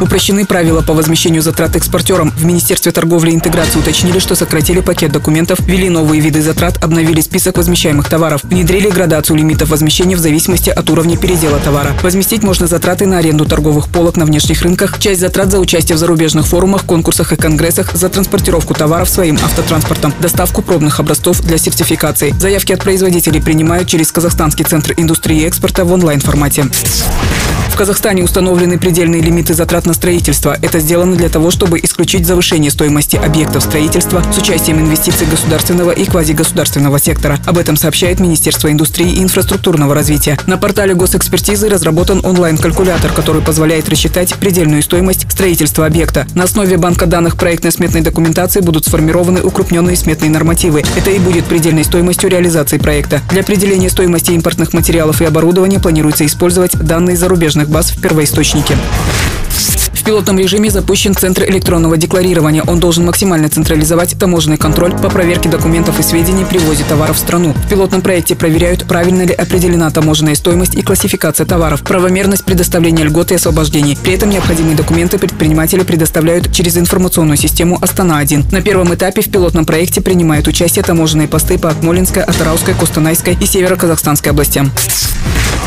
Упрощены правила по возмещению затрат экспортерам. В Министерстве торговли и интеграции уточнили, что сократили пакет документов, ввели новые виды затрат, обновили список возмещаемых товаров, внедрили градацию лимитов возмещения в зависимости от уровня передела товара. Возместить можно затраты на аренду торговых полок на внешних рынках, часть затрат за участие в зарубежных форумах, конкурсах и конгрессах, за транспортировку товаров своим автотранспортом, доставку пробных образцов для сертификации. Заявки от производителей принимают через Казахстанский центр индустрии экспорта в онлайн-формате. В Казахстане установлены предельные лимиты затрат на строительство. Это сделано для того, чтобы исключить завышение стоимости объектов строительства с участием инвестиций государственного и квазигосударственного сектора. Об этом сообщает Министерство индустрии и инфраструктурного развития. На портале госэкспертизы разработан онлайн-калькулятор, который позволяет рассчитать предельную стоимость строительства объекта. На основе банка данных проектно-сметной документации будут сформированы укрупненные сметные нормативы. Это и будет предельной стоимостью реализации проекта. Для определения стоимости импортных материалов и оборудования планируется использовать данные зарубежных данных баз в первоисточнике. В пилотном режиме запущен Центр электронного декларирования. Он должен максимально централизовать таможенный контроль по проверке документов и сведений при ввозе товаров в страну. В пилотном проекте проверяют, правильно ли определена таможенная стоимость и классификация товаров, правомерность предоставления льгот и освобождений. При этом необходимые документы предприниматели предоставляют через информационную систему «Астана-1». На первом этапе в пилотном проекте принимают участие таможенные посты по Акмолинской, Атарауской, Костанайской и Северо-Казахстанской областям.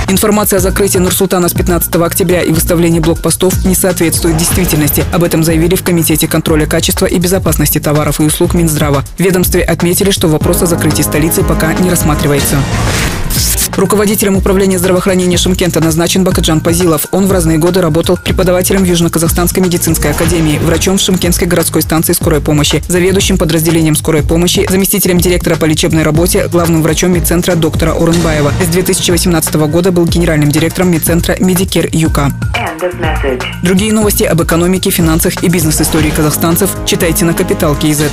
Информация о закрытии Нурсултана с 15 октября и выставлении блокпостов не соответствует действительности. Об этом заявили в Комитете контроля качества и безопасности товаров и услуг Минздрава. В ведомстве отметили, что вопрос о закрытии столицы пока не рассматривается. Руководителем управления здравоохранения Шимкента назначен Бакаджан Пазилов. Он в разные годы работал преподавателем в Южно-Казахстанской медицинской академии, врачом в Шимкентской городской станции скорой помощи, заведующим подразделением скорой помощи, заместителем директора по лечебной работе, главным врачом медцентра доктора Уренбаева. С 2018 года был генеральным директором медцентра Медикер Юка. Другие новости об экономике, финансах и бизнес-истории казахстанцев читайте на Капитал Киезет.